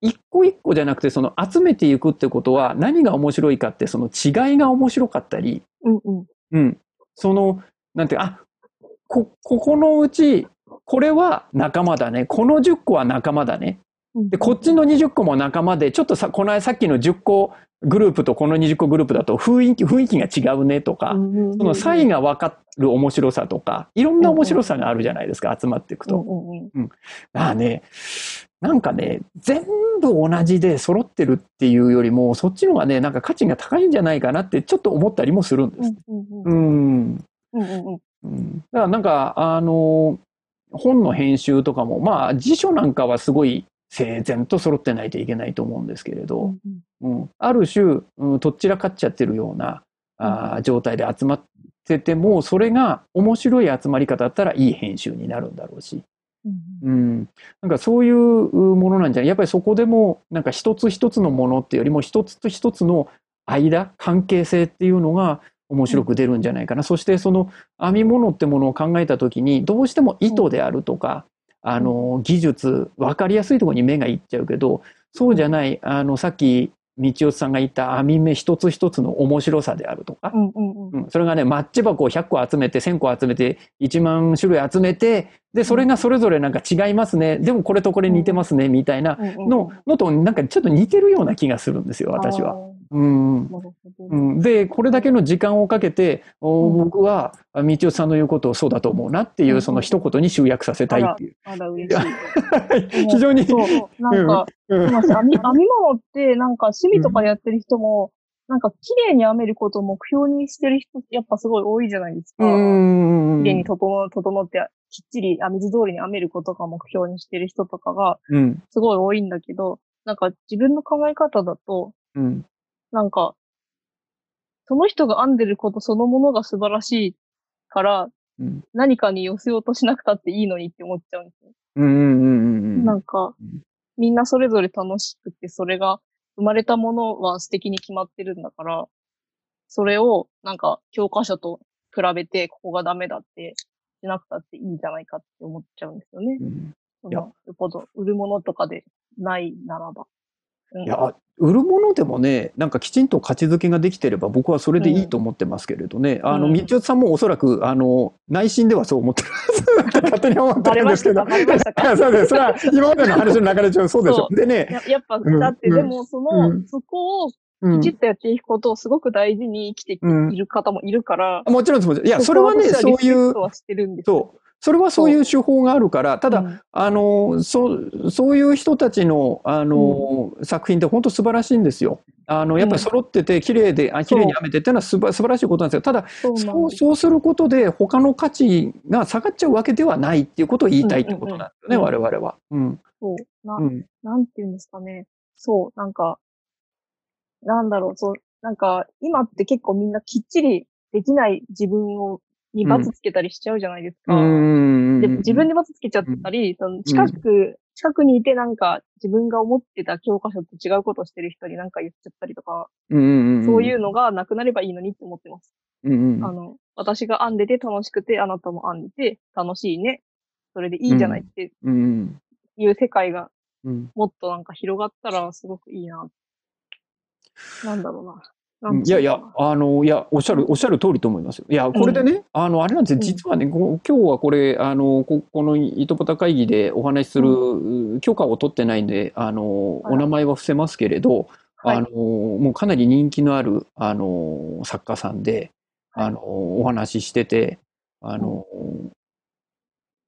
一個一個じゃなくて、その集めていくってことは何が面白いかって、その違いが面白かったり、うんうん。うん。その、なんていうあ、こ、ここのうち、これは仲間だね。この10個は仲間だね。で、こっちの20個も仲間で、ちょっとさ、このさっきの10個グループとこの20個グループだと雰囲気、雰囲気が違うねとか、その差異が分かる面白さとか、いろんな面白さがあるじゃないですか、集まっていくと。うん。ああね、なんかね、全部同じで揃ってるっていうよりも、そっちの方がね、なんか価値が高いんじゃないかなってちょっと思ったりもするんです。うん。だからなんか、あの、本の編集とかも、まあ辞書なんかはすごい整然と揃ってないといけないと思うんですけれど、うん、うん、ある種、うん、とっちらかっちゃってるようなあ状態で集まっててもそれが面白い集まり方だったらいい編集になるんだろうし、うん、うん、なんかそういうものなんじゃない？やっぱりそこでもなんか一つ一つのものっていうよりも一つと一つの間関係性っていうのが面白く出るんじゃないかな、うん、そしてその編み物ってものを考えた時にどうしても糸であるとか、あの、技術、わかりやすいところに目がいっちゃうけど、そうじゃない、あの、さっき、道夫さんが言った編み目一つ一つの面白さであるとか、うんうんうん、それがね、マッチ箱を100個集めて、1000個集めて、1万種類集めて、で、それがそれぞれなんか違いますね。でもこれとこれ似てますね、みたいなの、のとなんかちょっと似てるような気がするんですよ、私は。うん、うん、で、これだけの時間をかけて、うん、僕は、道夫さんの言うことをそうだと思うなっていう、その一言に集約させたいっていう。あら、嬉しい。非常に。そう、なんか、うん、編み、編み物って、なんか趣味とかやってる人も、なんか綺麗に編めることを目標にしてる人、やっぱすごい多いじゃないですか。綺麗に整整って、きっちり編み図通りに編めることが目標にしてる人とかが、すごい多いんだけど、なんか自分の考え方だと、うん、なんか、その人が編んでることそのものが素晴らしいから、うん、何かに寄せようとしなくたっていいのにって思っちゃうんですよ。うんうんうんうん、なんか、みんなそれぞれ楽しくて、それが生まれたものは素敵に決まってるんだから、それをなんか教科書と比べてここがダメだってしなくたっていいんじゃないかって思っちゃうんですよね。うん、いや、よっぽど売るものとかでないならば。いや、売るものでもね、なんかきちんと価値づけができてれば僕はそれでいいと思ってますけれどね。うん、あの、道夫さんもおそらく、あの、内心ではそう思ってるはず勝手に思ってるんですけど。*laughs* そうです。それは今までの話の流れ上そうでしょ。でね。やっぱ、だってでもその、うん、そこをきちっとやっていくことをすごく大事に生きている方もいるから。もちろんです。いや、それはね、そういう。そう。それはそういう手法があるから、ただ、うん、あの、そう、そういう人たちの、あの、うん、作品って本当素晴らしいんですよ。あの、やっぱり揃ってて、綺麗で、あ綺麗に編めてっていうのは素晴らしいことなんですよ。ただ、そうそうすることで、他の価値が下がっちゃうわけではないっていうことを言いたいってことなんですよね、我々は。うん。そう。な、うん、なんていうんですかね。そう、なんか、なんだろう、そう、なんか、今って結構みんなきっちりできない自分をに罰つけたりしちゃうじゃないですか。うん、で自分で罰つけちゃったり、その近く、近くにいてなんか自分が思ってた教科書と違うことをしてる人になんか言っちゃったりとか、そういうのがなくなればいいのにって思ってます。うんうん、あの、私が編んでて楽しくて、あなたも編んでて楽しいね。それでいいじゃないっていう世界がもっとなんか広がったらすごくいいな。なんだろうな。いやいや、あの、いや、おっしゃる、おっしゃる通りと思いますよ。いや、これでね、うん、あの、あれなんですよ、実はね、今日はこれ、あの、ここの糸端会議でお話しする許可を取ってないんで、あの、お名前は伏せますけれど、はい、あの、もうかなり人気のある、あの、作家さんで、あの、お話ししてて、あの、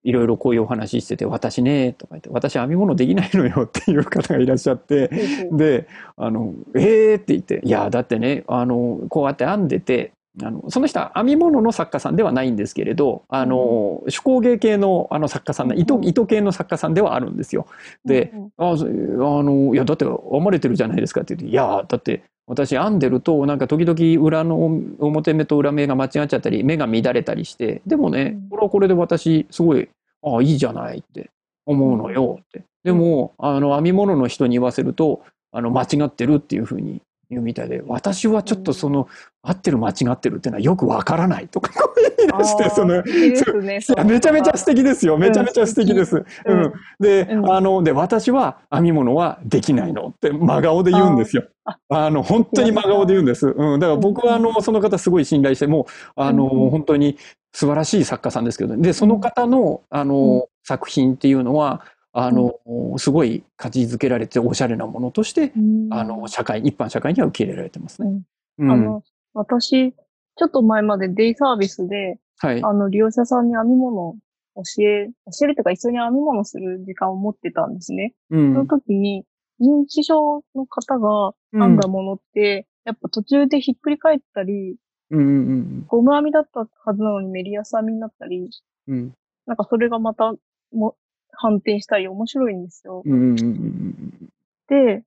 いろいろこういうお話してて、私ね、とか言って、私編み物できないのよっていう方がいらっしゃって、*laughs* で、あの、えーって言って、いや、だってね、あの、こうやって編んでて、あのその人は編み物の作家さんではないんですけれど、あの、手工芸系のあの作家さん、糸、糸系の作家さんではあるんですよ。で、ああの、いや、だって編まれてるじゃないですかって言って、いや、だって私編んでるとなんか時々裏の表目と裏目が間違っちゃったり目が乱れたりしてでもねこれはこれで私すごいああいいじゃないって思うのよって。でもあの編み物の人に言わせるとあの間違ってるっていうふうに言うみたいで私はちょっとその合ってる間違ってるっていうのはよくわからないとか言い出してその、ね、めちゃめちゃ素敵ですよめちゃめちゃ素敵です。うん、で、あので私は編み物はできないのって真顔で言うんですよ。あの本当に真顔で言うんです。うん、だから僕はあのその方すごい信頼してもうあの、本当に素晴らしい作家さんですけど、ね、でその方のあの、作品っていうのはあの、すごい価値づけられておしゃれなものとして、あの社会一般社会には受け入れられてますね。あの私、ちょっと前までデイサービスで、はい、あの、利用者さんに編み物を教え、教えるというか一緒に編み物する時間を持ってたんですね。うん、その時に、認知症の方が編んだものって、うん、やっぱ途中でひっくり返ったり、うんうんうん、ゴム編みだったはずなのにメリヤス編みになったり、うん、なんかそれがまたも反転したり面白いんですよ。うんうんうん、で、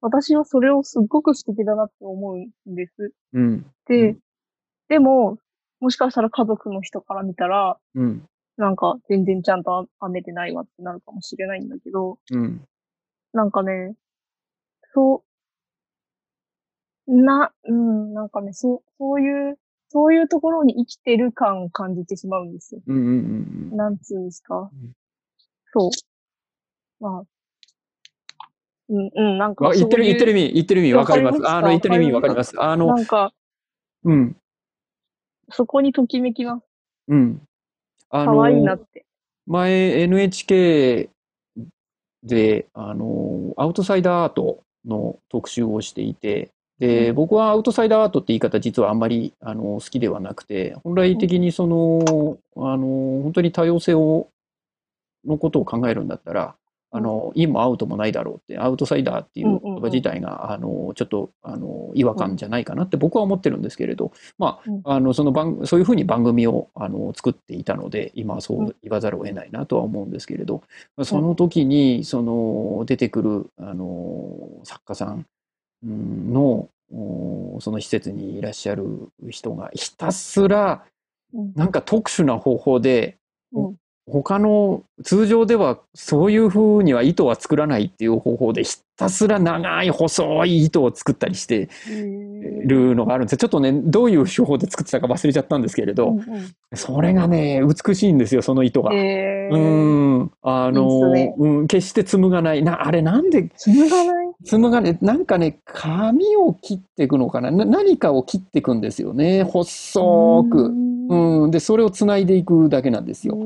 私はそれをすっごく素敵だなって思うんです。うん、で、うん、でも、もしかしたら家族の人から見たら、うん、なんか全然ちゃんと編めてないわってなるかもしれないんだけど、うん、なんかね、そう、な、うん、なんかね、そう、そういう、そういうところに生きてる感を感じてしまうんですよ。うんうんうん、なんつうんですか。うん、そう。まあ、うん、うん、なんか言ってる、言ってる意味、言ってる意味わかります。あの、言ってる意味わかります。あの、なんか、うん。そこにときめきます。うん。あの、可愛いなって。前 NHK で、あの、アウトサイダーアートの特集をしていて、で、僕はアウトサイダーアートって言い方実はあんまりあの好きではなくて、本来的にその、あの、本当に多様性を、のことを考えるんだったら、あの、インもアウトもないだろうって、アウトサイダーっていう言葉自体が、あの、ちょっと、あの、違和感じゃないかなって僕は思ってるんですけれど、まあ、あの、その番、そういうふうに番組を、あの、作っていたので、今はそう言わざるを得ないなとは思うんですけれど、その時に、その、出てくる、あの、作家さんの、その施設にいらっしゃる人がひたすら、なんか特殊な方法で、他の通常ではそういうふうには糸は作らないっていう方法でひたすら長い細い糸を作ったりしてるのがあるんですよ。ちょっとね、どういう手法で作ってたか忘れちゃったんですけれど、うんうん、それがね、美しいんですよ、その糸が。うん。あの、ね、うん、決して紡がない。な、あれなんで紡がない？紡がない。なんかね、紙を切っていくのかな？何かを切っていくんですよね。細く。うん。で、それを繋いでいくだけなんですよ。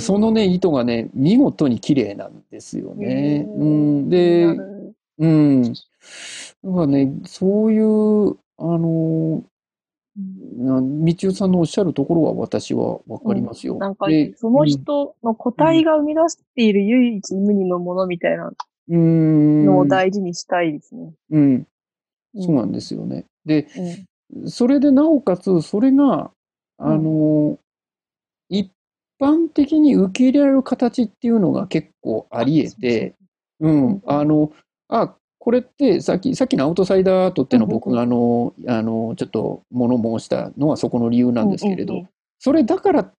そのね、糸がね、見事に綺麗なんですよね。うん、で、うん。だからね、そういう、あの、道代さんのおっしゃるところは私はわかりますよ。うん、なんか、その人の個体が生み出している唯一無二のものみたいなのを大事にしたいですね。うん。そうなんですよね。で、うん、それでなおかつ、それが、あの、一般的に受け入れられる形っていうのが結構あり得て、うん、あの、あ、これってさっき、さっきのアウトサイダーアートっていうのは僕があの、あの、ちょっと物申したのはそこの理由なんですけれど、それだから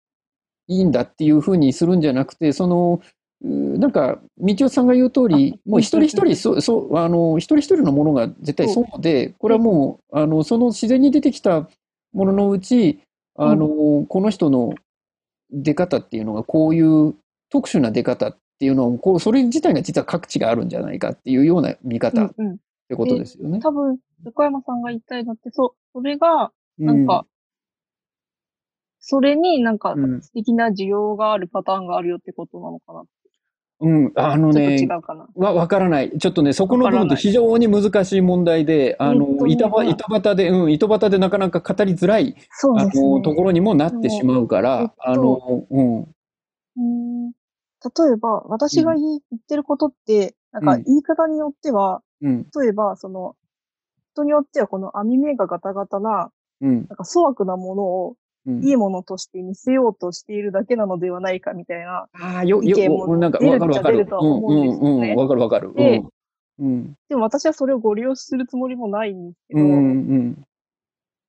いいんだっていうふうにするんじゃなくて、その、なんか、道夫さんが言う通り、もう一人一人、そう、そう、あの、一人一人のものが絶対そうで、これはもう、あの、その自然に出てきたもののうち、あの、この人の出方っていうのがこういう特殊な出方っていうのをこうそれ自体が実は各地があるんじゃないかっていうような見方ってことですよね。うんうん、多分横山さんが言ったようになって、そう、それが、なんか、それになんか素敵な需要があるパターンがあるよってことなのかなうん、あのね、違うかな。わ、わからない。ちょっとね、そこの部分って非常に難しい問題で、あの、板端で、うん、糸端でなかなか語りづらい、そうですね、あの、ところにもなってしまうから、えっと、あの、うん。うん。例えば、私が言ってることって、うん、なん。か言い方によっては、うん、例えば、その、人によってはこの網目がガタガタな、うん、なんか粗悪なものをいいものとして見せようとしているだけなのではないかみたいな。意見も出るっちゃ出るとは思うんですよね。わかるわかる。で、うん、でも私はそれをご利用するつもりもないんですけど、うんうん、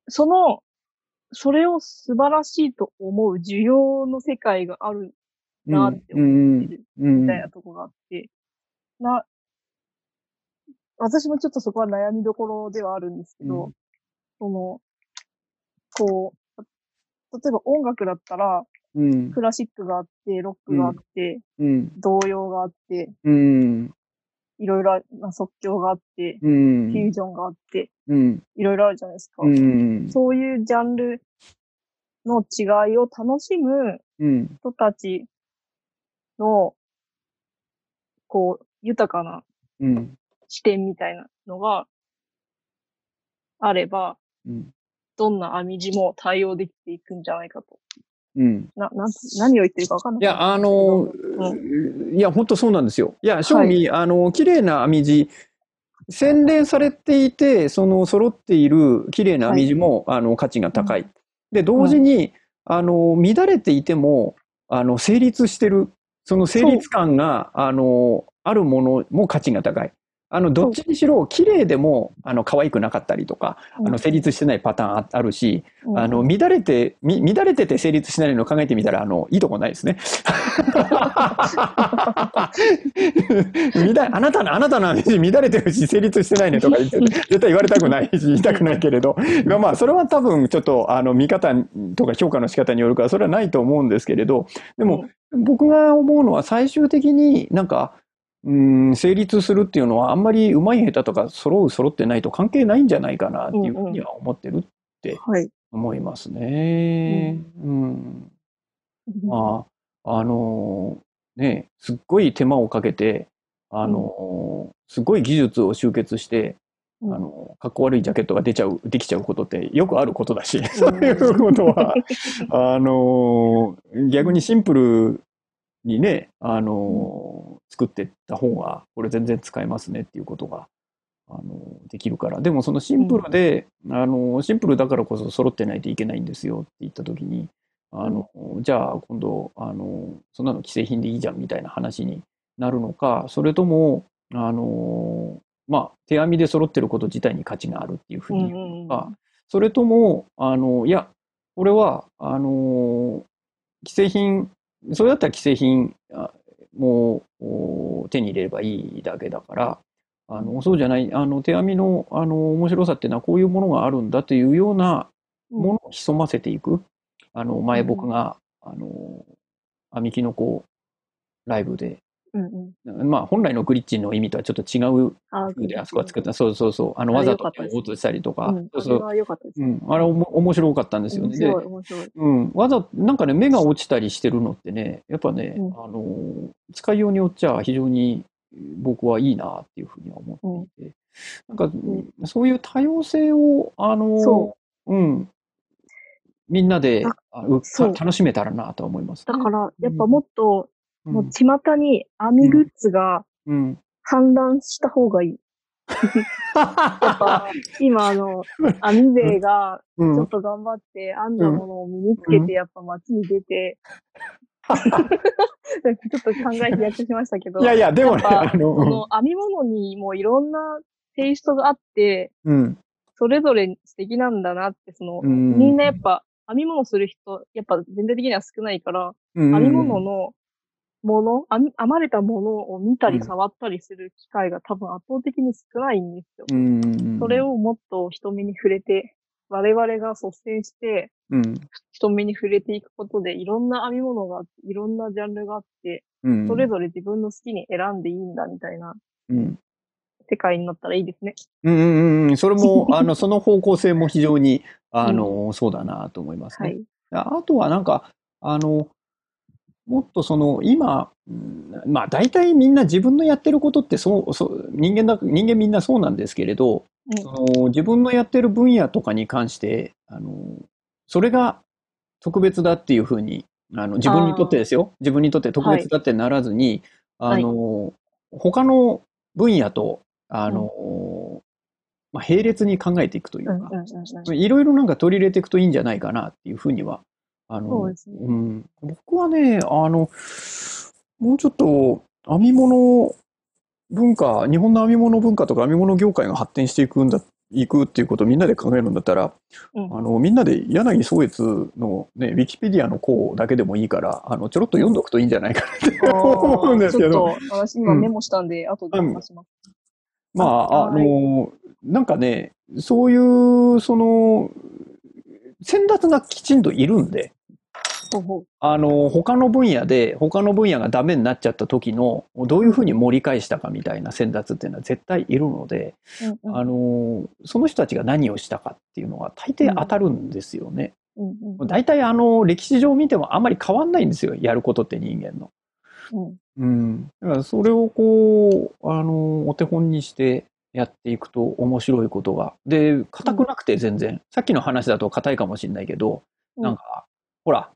その、それを素晴らしいと思う需要の世界があるなって思ってるみたいなとこがあって、な、私もちょっとそこは悩みどころではあるんですけど、その、こう、例えば音楽だったら、うん、クラシックがあって、ロックがあって、うん、童謡があって、うん、いろいろ、まあ、即興があって、うん、フュージョンがあって、うん、いろいろあるじゃないですか。うん、そういうジャンルの違いを楽しむ人たちの、こう、豊かな視点みたいなのがあれば、うん、どんな網地も対応できていくんじゃないかと。うん。な、なん、何を言ってるかわかんない。いや、あの、うん、いや、本当そうなんですよ。いや、正味、はい、あの、綺麗な網地、洗練されていて、その揃っている綺麗な網地も、はい、あの、価値が高い。で、同時に、あの、乱れていても、あの、成立してる、その成立感が、あの、あるものも価値が高い。あの、どっちにしろ、綺麗でも、あの、可愛くなかったりとか、あの、成立してないパターンあるし、あの、乱れて、み、乱れてて成立しないのを考えてみたら、あの、いいとこないですね。乱あなたの、あなたの話乱れてるし、成立してないねとか絶対言われたくないし、言いたくないけれど、まあ、それは多分、ちょっと、あの、見方とか評価の仕方によるから、それはないと思うんですけれど、でも、僕が思うのは最終的になんか、うん、成立するっていうのはあんまり上手い下手とか揃う揃ってないと関係ないんじゃないかなっていうふうには思ってるって思いますね。うん、うん、まあ、あのー、ね、すっごい手間をかけて、あのー、すごい技術を集結して、あの、かっこ悪いジャケットが出ちゃう、できちゃうことってよくあることだし、そういうことは、*laughs* あの逆にシンプルにね、あの作ってった方が、これ全然使えますねっていうことが、あのできるから。でもそのシンプルで、うん、あのシンプルだからこそ揃ってないといけないんですよって言った時に、あの、じゃあ今度、あの、そんなの既製品でいいじゃんみたいな話になるのか、それとも、あの、まあ、手編みで揃ってること自体に価値があるっていうふうに言うのか、それとも、あの、いや、これは、あの、既製品それだったら既製品も手に入れればいいだけだから、あのそうじゃない、あの手編みのあの面白さっていうのはこういうものがあるんだというようなものを潜ませていく。あの前僕が、あの編みきのこライブでうんうん、まあ本来のグリッチの意味とはちょっと違う風であそこは作った。そうそうそう。あのわざと落としたりとか。うん、そうそう。あれはうん。あれおも面白かったんですよね。で、うん。わざ、なんかね、目が落ちたりしてるのってね、やっぱね、うん、あの、使いようによっちゃ非常に僕はいいなっていうふうには思っていて。なんか、そういう多様性を、あの、ううん。みんなで楽しめたらなと思います、ね、だから、やっぱもっと、もう巷に網グッズが氾濫した方がいい。今あの、網勢がちょっと頑張って編んだものを身につけて、やっぱ街に出て、*laughs* ちょっと考え飛躍しましたけど。いやいや、でもね、あの、この編み物にもいろんなテイストがあって、うん、それぞれ素敵なんだなって、その、うん、みん。なやっぱ編み物する人、やっぱ全体的には少ないから、うん、編み物のもの、編まれたものを見たり触ったりする機会が多分圧倒的に少ないんですよ。うん、それをもっと人目に触れて、我々が率先して、人目に触れていくことで、いろんな編み物があって、いろんなジャンルがあって、うん、それぞれ自分の好きに選んでいいんだみたいな、うん、世界になったらいいですね。うんうんうん。それも、*laughs* あの、その方向性も非常に、あの、うん、そうだなと思いますね。はい、あとはなんか、あの、もっとその、今、まあ大体みんな自分のやってることってそう、そう人間だ、人間みんなそうなんですけれど、うん、その自分のやってる分野とかに関して、あの、それが特別だっていうふうに、あの自分にとってですよ。自分にとって特別だってならずに、はい、あの、はい、他の分野と、あの、うん、まあ、並列に考えていくというか、いろいろなんか取り入れていくといいんじゃないかなっていうふうには、あの、うね、うん、僕はね、あの、もうちょっと編み物文化、日本の編み物文化とか編み物業界が発展していくんだ、いくっていうことをみんなで考えるんだったら、うん、あの、みんなで柳宗悦のね、ウィキペディアの項だけでもいいから、あの、ちょろっと読んどくといいんじゃないかなって思うんですけど。私今メモしたんで、うん、後で話します。まあ、あの、なんかね、そういう、その、先達がきちんといるんで、あの、他の分野で、他の分野がダメになっちゃった時の、どういうふうに盛り返したかみたいな先達っていうのは絶対いるので、うんうん、あの、その人たちが何をしたかっていうのは大抵当たるんですよね。うんうん、大体あの、歴史上見てもあんまり変わんないんですよ。やることって人間の。うん。うん。だからそれをこう、あの、お手本にしてやっていくと面白いことが。で、硬くなくて全然。うん、さっきの話だと硬いかもしれないけど、なんか、ほら、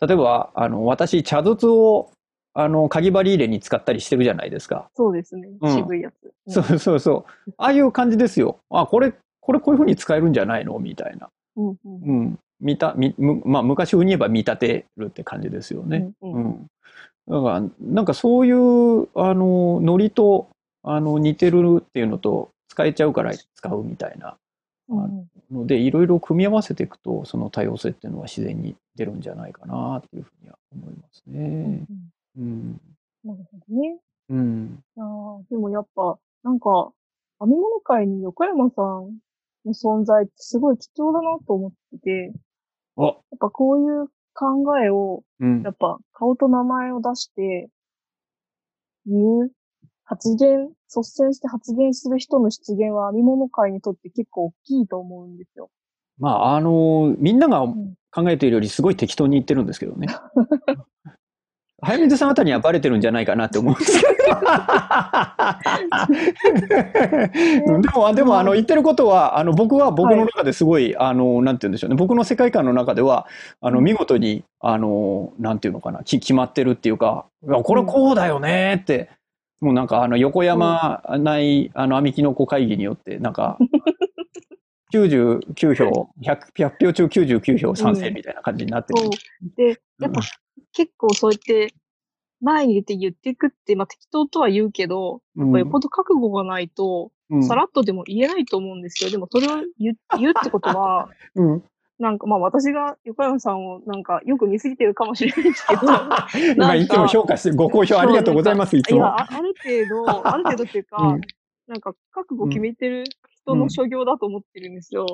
例えば、あの、私、茶筒を、あの、鍵針入れに使ったりしてるじゃないですか。そうですね。渋いやつ。うん、そうそうそう。ああいう感じですよ。あ、これ、これこういうふうに使えるんじゃないの？みたいな。うん、うん、うん。見た、み、まあ、昔風に言えば見立てるって感じですよね。うん、うん、だから、なんかそういう、あの、ノリと、あの、似てるっていうのと、使えちゃうから使うみたいな。ので、いろいろ組み合わせていくと、その多様性っていうのは自然に出るんじゃないかなっていうふうには思いますね。うん。なるほどね。うん。あでもやっぱ、なんか、編み物界に横山さんの存在ってすごい貴重だなと思ってて、やっぱこういう考えを、やっぱ顔と名前を出して言う発言、率先して発言する人の出現は編み物界にとって結構大きいと思うんですよ。まあ、あの、みんなが考えているよりすごい適当に言ってるんですけどね。早水さんあたりにはバレてるんじゃないかなって思うんですけど。でも、でも、あの、言ってることは、あの、僕は僕の中ですごい、はい、あの、なんて言うんでしょうね。僕の世界観の中では、あの、見事に、あの、なんていうのかな、決まってるっていうか、これこうだよねって、もうなんかあの横山ない、あの、網きの子会議によって、なんか、*laughs* 99票100、100票中99票賛成みたいな感じになってる。うん、で、やっぱ、結構そうやって前に出て言っていくって、まあ適当とは言うけど、やっぱよっぽど覚悟がないと、さらっとでも言えないと思うんですよ。でもそれを言言うってことは、*laughs* うん、なんかまあ私が横山さんをなんかよく見すぎてるかもしれないですけど。*laughs* 今いつも評価してご好評ありがとうございます、いつも。いや、ある程度、*laughs* ある程度っていうか、うん、なんか覚悟決めてる人の所業だと思ってるんですよ。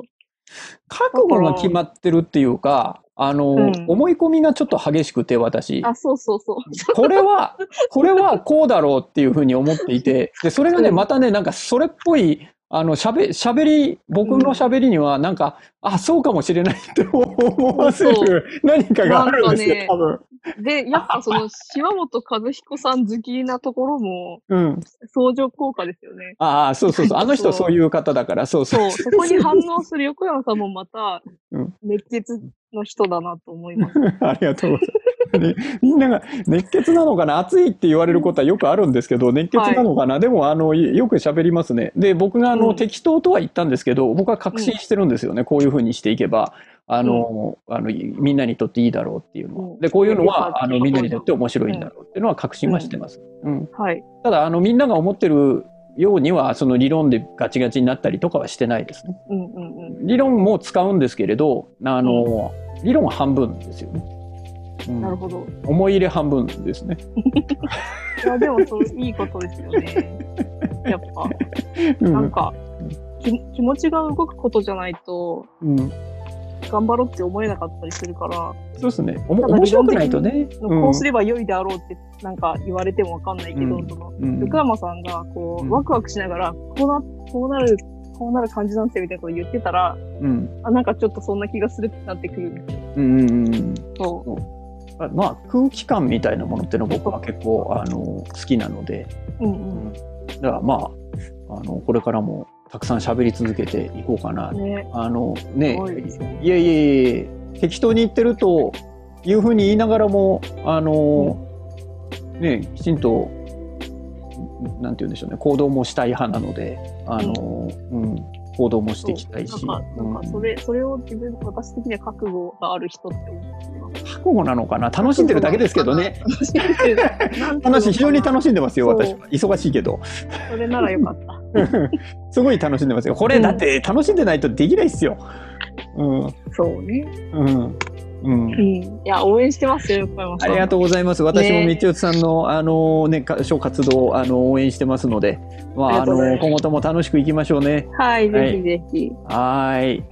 覚悟が決まってるっていうか、あの、うん、思い込みがちょっと激しくて、私。あ、そうそうそう。*laughs* これは、これはこうだろうっていうふうに思っていて、で、それがね、またね、なんかそれっぽいあの、しゃべ、しゃべり、僕のしゃべりには、なんか、うん、あ、そうかもしれないって思わせる何かがあるんですよ、ね、多分。で、やっぱその、島本和彦さん好きなところも、うん。相乗効果ですよね。ああ、そうそうそう。*laughs* あの人そういう方だから、そうそう。そう、そこに反応する横山さんもまた、熱血の人だなと思います。*laughs* ありがとうございます。ね、みんなが熱血なのかな？熱いって言われることはよくあるんですけど、熱血なのかな、はい、でもあのよく喋りますね。で、僕があの、うん、適当とは言ったんですけど、僕は確信してるんですよね。うん、こういうふうにしていけば、あの、うん、あの、みんなにとっていいだろうっていうのは。で、こういうのは、あの、みんなにとって面白いんだろうっていうのは確信はしてます。うん。はい。ただ、あの、みんなが思ってるようには、その理論でガチガチになったりとかはしてないですね。うんうんうん、理論も使うんですけれど、あの、理論は半分ですよね。なるほど。思い入れ半分ですね。*laughs* いや、でもそう、いいことですよね。やっぱ、なんか、き気持ちが動くことじゃないと、うん、頑張ろうって思えなかったりするから。そうですね。おも面白くないとね。こうすれば良いであろうってなんか言われてもわかんないけど、うん、その、横山さんがこう、ワクワクしながら、こうな、こうなる、こうなる感じなんですよみたいなこと言ってたら、うん、あ、なんかちょっとそんな気がするってなってくるんですよ。うんうんうん。そう。まあ、空気感みたいなものっていうのは僕は結構あの好きなので、うんうん、だからまああのこれからもたくさん喋り続けていこうかな。ね、あのね、いやいやいや適当に言ってるというふうに言いながらもあの、うん、ねきちんとなんて言うんでしょうね行動もしたい派なのであの、うん、うん行動もしていきたいし。なんか、それ、それを自分、私的には覚悟がある人って覚悟なのかな？楽しんでるだけですけどね。楽しんでる。*laughs* 話、非常に楽しんでますよ、私は。忙しいけど。それならよかった。*laughs* すごい楽しんでますよ。これ、だって楽しんでないとできないっすよ。うん。そうね。うん。うん、いや応援してますよありがとうございます。私も道内さんの、ね、あのね小活動あの応援してますので、まああの今後とも楽しくいきましょうね。はい、ぜひぜひ。はい。